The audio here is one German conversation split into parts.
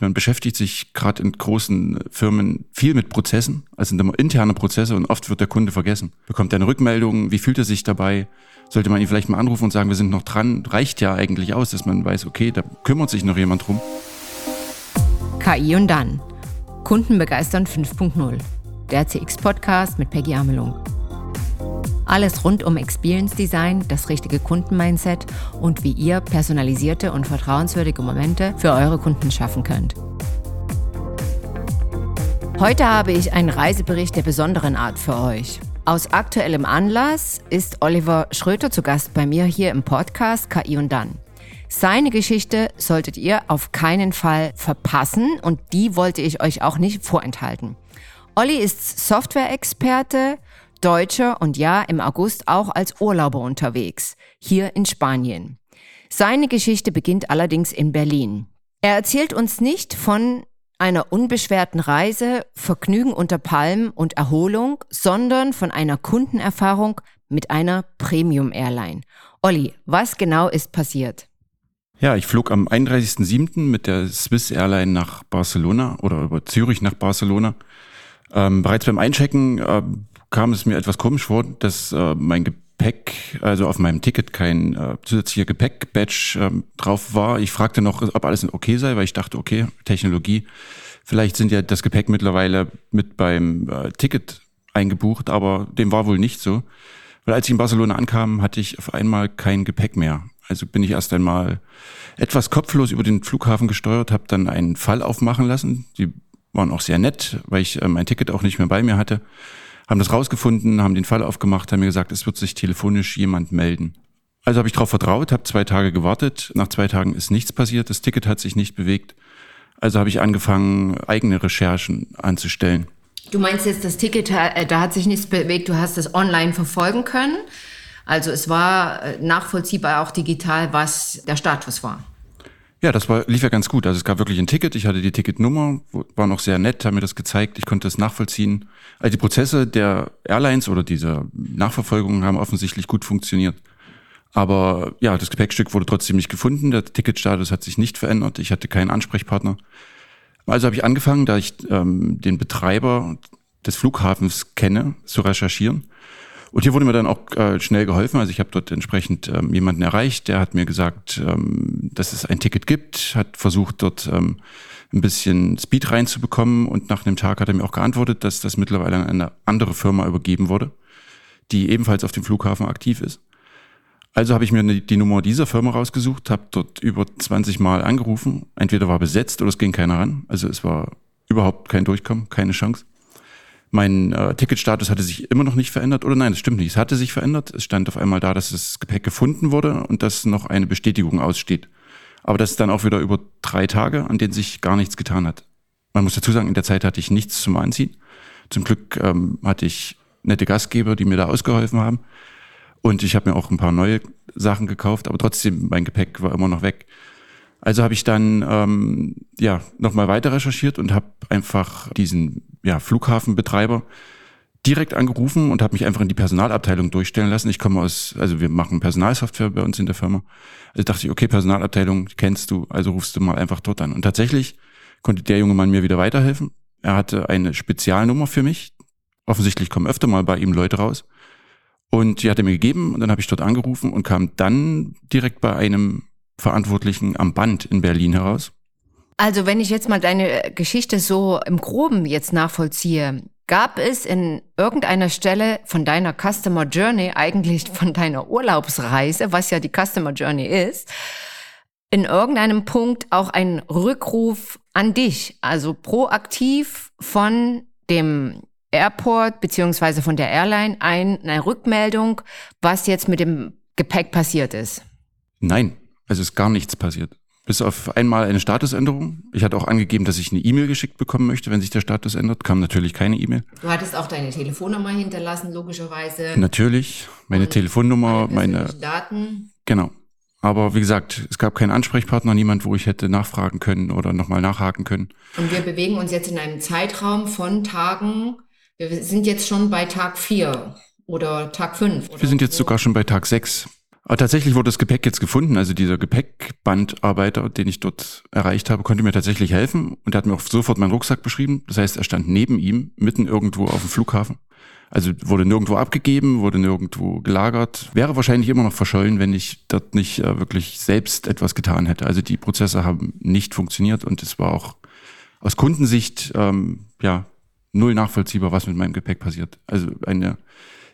Man beschäftigt sich gerade in großen Firmen viel mit Prozessen, also sind immer interne Prozesse und oft wird der Kunde vergessen. Bekommt er eine Rückmeldung, wie fühlt er sich dabei? Sollte man ihn vielleicht mal anrufen und sagen, wir sind noch dran, reicht ja eigentlich aus, dass man weiß, okay, da kümmert sich noch jemand drum. KI und dann. Kunden begeistern 5.0. Der CX-Podcast mit Peggy Amelung. Alles rund um Experience Design, das richtige Kundenmindset und wie ihr personalisierte und vertrauenswürdige Momente für eure Kunden schaffen könnt. Heute habe ich einen Reisebericht der besonderen Art für euch. Aus aktuellem Anlass ist Oliver Schröter zu Gast bei mir hier im Podcast KI und dann. Seine Geschichte solltet ihr auf keinen Fall verpassen und die wollte ich euch auch nicht vorenthalten. Olli ist Software-Experte, Deutscher und ja, im August auch als Urlauber unterwegs, hier in Spanien. Seine Geschichte beginnt allerdings in Berlin. Er erzählt uns nicht von einer unbeschwerten Reise, Vergnügen unter Palmen und Erholung, sondern von einer Kundenerfahrung mit einer Premium-Airline. Olli, was genau ist passiert? Ja, ich flog am 31.07. mit der Swiss Airline nach Barcelona oder über Zürich nach Barcelona. Ähm, bereits beim Einchecken äh, kam es mir etwas komisch vor, dass äh, mein Gepäck, also auf meinem Ticket kein äh, zusätzlicher Gepäck-Badge äh, drauf war. Ich fragte noch, ob alles okay sei, weil ich dachte, okay, Technologie, vielleicht sind ja das Gepäck mittlerweile mit beim äh, Ticket eingebucht, aber dem war wohl nicht so. Weil als ich in Barcelona ankam, hatte ich auf einmal kein Gepäck mehr. Also bin ich erst einmal etwas kopflos über den Flughafen gesteuert, habe dann einen Fall aufmachen lassen. Die waren auch sehr nett, weil ich äh, mein Ticket auch nicht mehr bei mir hatte haben das rausgefunden, haben den Fall aufgemacht, haben mir gesagt, es wird sich telefonisch jemand melden. Also habe ich darauf vertraut, habe zwei Tage gewartet. Nach zwei Tagen ist nichts passiert, das Ticket hat sich nicht bewegt. Also habe ich angefangen, eigene Recherchen anzustellen. Du meinst jetzt, das Ticket, äh, da hat sich nichts bewegt, du hast es online verfolgen können. Also es war äh, nachvollziehbar auch digital, was der Status war. Ja, das war, lief ja ganz gut. Also es gab wirklich ein Ticket, ich hatte die Ticketnummer, war noch sehr nett, haben mir das gezeigt, ich konnte das nachvollziehen. Also die Prozesse der Airlines oder dieser Nachverfolgung haben offensichtlich gut funktioniert. Aber ja, das Gepäckstück wurde trotzdem nicht gefunden, der Ticketstatus hat sich nicht verändert, ich hatte keinen Ansprechpartner. Also habe ich angefangen, da ich ähm, den Betreiber des Flughafens kenne, zu recherchieren und hier wurde mir dann auch äh, schnell geholfen. Also ich habe dort entsprechend ähm, jemanden erreicht, der hat mir gesagt, ähm, dass es ein Ticket gibt, hat versucht dort ähm, ein bisschen Speed reinzubekommen und nach einem Tag hat er mir auch geantwortet, dass das mittlerweile an eine andere Firma übergeben wurde, die ebenfalls auf dem Flughafen aktiv ist. Also habe ich mir die Nummer dieser Firma rausgesucht, habe dort über 20 Mal angerufen. Entweder war besetzt oder es ging keiner ran. Also es war überhaupt kein Durchkommen, keine Chance. Mein äh, Ticketstatus hatte sich immer noch nicht verändert. Oder nein, das stimmt nicht. Es hatte sich verändert. Es stand auf einmal da, dass das Gepäck gefunden wurde und dass noch eine Bestätigung aussteht. Aber das ist dann auch wieder über drei Tage, an denen sich gar nichts getan hat. Man muss dazu sagen, in der Zeit hatte ich nichts zum Anziehen. Zum Glück ähm, hatte ich nette Gastgeber, die mir da ausgeholfen haben. Und ich habe mir auch ein paar neue Sachen gekauft, aber trotzdem, mein Gepäck war immer noch weg. Also habe ich dann ähm, ja nochmal weiter recherchiert und habe einfach diesen ja, Flughafenbetreiber direkt angerufen und habe mich einfach in die Personalabteilung durchstellen lassen. Ich komme aus, also wir machen Personalsoftware bei uns in der Firma. Also dachte ich, okay, Personalabteilung kennst du, also rufst du mal einfach dort an. Und tatsächlich konnte der junge Mann mir wieder weiterhelfen. Er hatte eine Spezialnummer für mich. Offensichtlich kommen öfter mal bei ihm Leute raus. Und die hat er mir gegeben und dann habe ich dort angerufen und kam dann direkt bei einem Verantwortlichen am Band in Berlin heraus. Also wenn ich jetzt mal deine Geschichte so im groben jetzt nachvollziehe, gab es in irgendeiner Stelle von deiner Customer Journey, eigentlich von deiner Urlaubsreise, was ja die Customer Journey ist, in irgendeinem Punkt auch einen Rückruf an dich, also proaktiv von dem Airport beziehungsweise von der Airline ein, eine Rückmeldung, was jetzt mit dem Gepäck passiert ist? Nein, es ist gar nichts passiert. Bis auf einmal eine Statusänderung. Ich hatte auch angegeben, dass ich eine E-Mail geschickt bekommen möchte, wenn sich der Status ändert. Kam natürlich keine E-Mail. Du hattest auch deine Telefonnummer hinterlassen, logischerweise. Natürlich. Meine Und Telefonnummer, meine Daten. Genau. Aber wie gesagt, es gab keinen Ansprechpartner, niemand, wo ich hätte nachfragen können oder nochmal nachhaken können. Und wir bewegen uns jetzt in einem Zeitraum von Tagen. Wir sind jetzt schon bei Tag vier oder Tag fünf. wir sind jetzt sogar schon bei Tag sechs. Aber tatsächlich wurde das Gepäck jetzt gefunden. Also dieser Gepäckbandarbeiter, den ich dort erreicht habe, konnte mir tatsächlich helfen und er hat mir auch sofort meinen Rucksack beschrieben. Das heißt, er stand neben ihm, mitten irgendwo auf dem Flughafen. Also wurde nirgendwo abgegeben, wurde nirgendwo gelagert. Wäre wahrscheinlich immer noch verschollen, wenn ich dort nicht äh, wirklich selbst etwas getan hätte. Also die Prozesse haben nicht funktioniert und es war auch aus Kundensicht ähm, ja null nachvollziehbar, was mit meinem Gepäck passiert. Also eine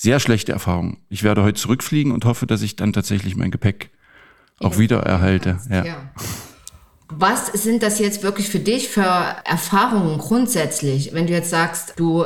sehr schlechte Erfahrung. Ich werde heute zurückfliegen und hoffe, dass ich dann tatsächlich mein Gepäck auch wieder erhalte. Ja. ja. Was sind das jetzt wirklich für dich für Erfahrungen grundsätzlich, wenn du jetzt sagst, du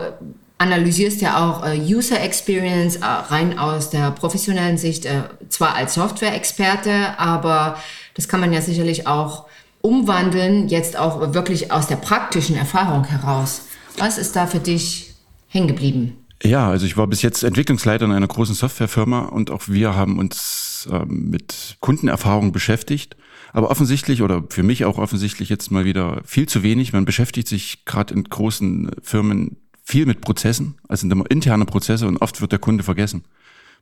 analysierst ja auch äh, User Experience äh, rein aus der professionellen Sicht, äh, zwar als Software-Experte, aber das kann man ja sicherlich auch umwandeln, jetzt auch wirklich aus der praktischen Erfahrung heraus. Was ist da für dich hängen geblieben? Ja, also ich war bis jetzt Entwicklungsleiter in einer großen Softwarefirma und auch wir haben uns ähm, mit Kundenerfahrung beschäftigt. Aber offensichtlich oder für mich auch offensichtlich jetzt mal wieder viel zu wenig. Man beschäftigt sich gerade in großen Firmen viel mit Prozessen, also interne Prozesse und oft wird der Kunde vergessen.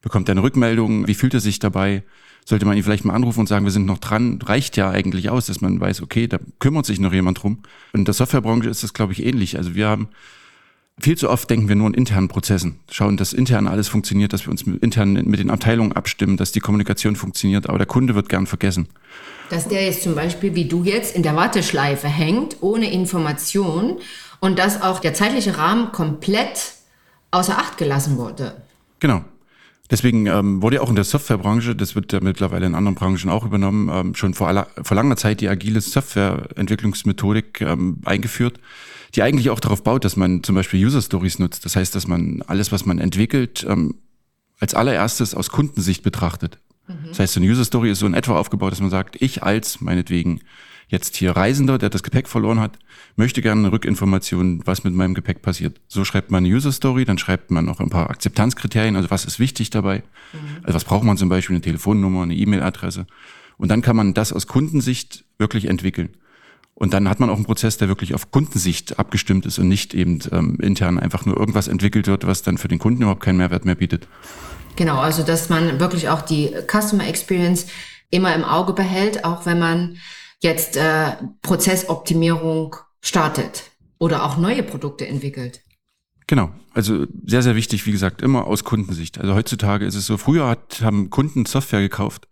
Bekommt er eine Rückmeldung, wie fühlt er sich dabei? Sollte man ihn vielleicht mal anrufen und sagen, wir sind noch dran, reicht ja eigentlich aus, dass man weiß, okay, da kümmert sich noch jemand drum. Und in der Softwarebranche ist das, glaube ich, ähnlich. Also wir haben viel zu oft denken wir nur in internen Prozessen, schauen, dass intern alles funktioniert, dass wir uns intern mit den Abteilungen abstimmen, dass die Kommunikation funktioniert, aber der Kunde wird gern vergessen. Dass der jetzt zum Beispiel, wie du jetzt, in der Warteschleife hängt, ohne Information und dass auch der zeitliche Rahmen komplett außer Acht gelassen wurde. Genau. Deswegen ähm, wurde ja auch in der Softwarebranche, das wird ja mittlerweile in anderen Branchen auch übernommen, ähm, schon vor, aller, vor langer Zeit die agile Softwareentwicklungsmethodik ähm, eingeführt die eigentlich auch darauf baut, dass man zum Beispiel User Stories nutzt. Das heißt, dass man alles, was man entwickelt, ähm, als allererstes aus Kundensicht betrachtet. Mhm. Das heißt, so eine User Story ist so in etwa aufgebaut, dass man sagt, ich als meinetwegen jetzt hier Reisender, der das Gepäck verloren hat, möchte gerne eine Rückinformation, was mit meinem Gepäck passiert. So schreibt man eine User Story, dann schreibt man noch ein paar Akzeptanzkriterien, also was ist wichtig dabei, mhm. also was braucht man zum Beispiel, eine Telefonnummer, eine E-Mail-Adresse. Und dann kann man das aus Kundensicht wirklich entwickeln. Und dann hat man auch einen Prozess, der wirklich auf Kundensicht abgestimmt ist und nicht eben ähm, intern einfach nur irgendwas entwickelt wird, was dann für den Kunden überhaupt keinen Mehrwert mehr bietet. Genau, also dass man wirklich auch die Customer Experience immer im Auge behält, auch wenn man jetzt äh, Prozessoptimierung startet oder auch neue Produkte entwickelt. Genau, also sehr, sehr wichtig, wie gesagt, immer aus Kundensicht. Also heutzutage ist es so, früher hat, haben Kunden Software gekauft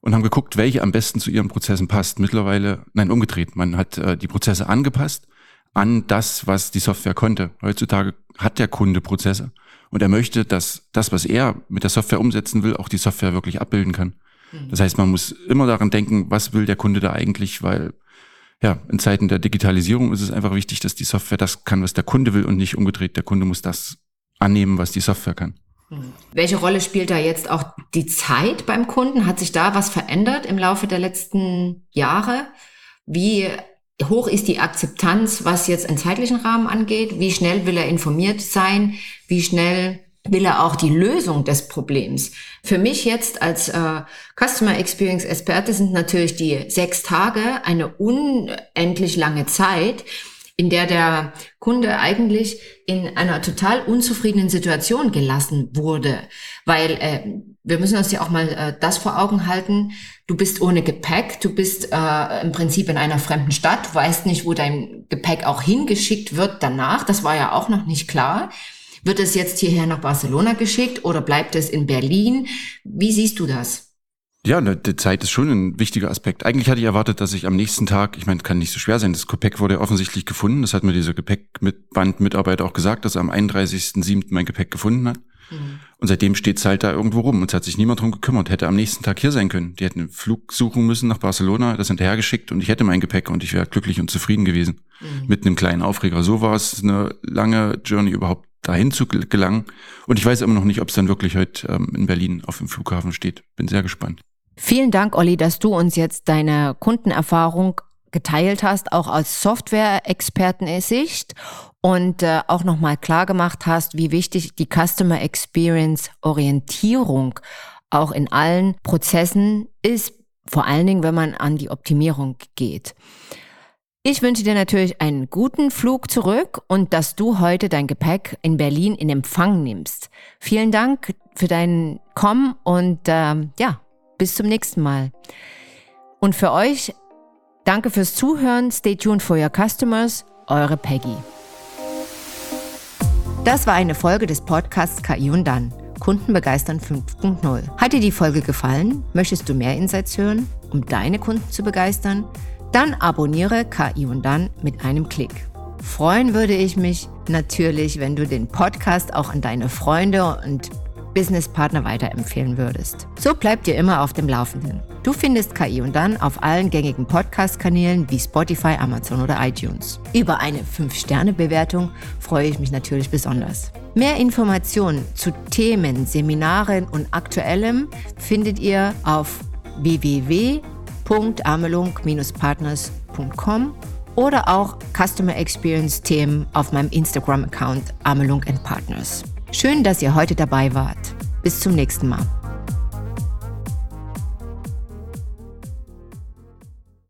und haben geguckt, welche am besten zu ihren Prozessen passt. Mittlerweile, nein, umgedreht. Man hat äh, die Prozesse angepasst an das, was die Software konnte. Heutzutage hat der Kunde Prozesse und er möchte, dass das, was er mit der Software umsetzen will, auch die Software wirklich abbilden kann. Mhm. Das heißt, man muss immer daran denken, was will der Kunde da eigentlich, weil ja, in Zeiten der Digitalisierung ist es einfach wichtig, dass die Software das kann, was der Kunde will und nicht umgedreht. Der Kunde muss das annehmen, was die Software kann. Welche Rolle spielt da jetzt auch die Zeit beim Kunden? Hat sich da was verändert im Laufe der letzten Jahre? Wie hoch ist die Akzeptanz, was jetzt einen zeitlichen Rahmen angeht? Wie schnell will er informiert sein? Wie schnell will er auch die Lösung des Problems? Für mich jetzt als äh, Customer Experience Experte sind natürlich die sechs Tage eine unendlich lange Zeit in der der Kunde eigentlich in einer total unzufriedenen Situation gelassen wurde. Weil äh, wir müssen uns ja auch mal äh, das vor Augen halten, du bist ohne Gepäck, du bist äh, im Prinzip in einer fremden Stadt, du weißt nicht, wo dein Gepäck auch hingeschickt wird danach, das war ja auch noch nicht klar. Wird es jetzt hierher nach Barcelona geschickt oder bleibt es in Berlin? Wie siehst du das? Ja, ne, die Zeit ist schon ein wichtiger Aspekt. Eigentlich hatte ich erwartet, dass ich am nächsten Tag, ich meine, kann nicht so schwer sein, das Gepäck wurde offensichtlich gefunden. Das hat mir dieser Gepäckbandmitarbeiter auch gesagt, dass er am 31.07. mein Gepäck gefunden hat. Mhm. Und seitdem steht es halt da irgendwo rum und es hat sich niemand drum gekümmert. Hätte am nächsten Tag hier sein können. Die hätten einen Flug suchen müssen nach Barcelona, das hinterhergeschickt und ich hätte mein Gepäck und ich wäre glücklich und zufrieden gewesen. Mhm. Mit einem kleinen Aufreger. So war es eine lange Journey überhaupt dahin zu gelangen. Und ich weiß immer noch nicht, ob es dann wirklich heute ähm, in Berlin auf dem Flughafen steht. Bin sehr gespannt. Vielen Dank, Olli, dass du uns jetzt deine Kundenerfahrung geteilt hast, auch als Software-Experten-Sicht und äh, auch nochmal klar gemacht hast, wie wichtig die Customer Experience Orientierung auch in allen Prozessen ist, vor allen Dingen, wenn man an die Optimierung geht. Ich wünsche dir natürlich einen guten Flug zurück und dass du heute dein Gepäck in Berlin in Empfang nimmst. Vielen Dank für dein Kommen und ähm, ja, Bis zum nächsten Mal. Und für euch, danke fürs Zuhören. Stay tuned for your customers. Eure Peggy. Das war eine Folge des Podcasts KI und dann. Kunden begeistern 5.0. Hat dir die Folge gefallen? Möchtest du mehr Insights hören, um deine Kunden zu begeistern? Dann abonniere KI und dann mit einem Klick. Freuen würde ich mich natürlich, wenn du den Podcast auch an deine Freunde und Businesspartner weiterempfehlen würdest. So bleibt ihr immer auf dem Laufenden. Du findest KI und dann auf allen gängigen Podcast-Kanälen wie Spotify, Amazon oder iTunes. Über eine 5-Sterne-Bewertung freue ich mich natürlich besonders. Mehr Informationen zu Themen, Seminaren und Aktuellem findet ihr auf www.amelung-partners.com oder auch Customer Experience Themen auf meinem Instagram-Account Amelung Partners. Schön, dass ihr heute dabei wart. Bis zum nächsten Mal.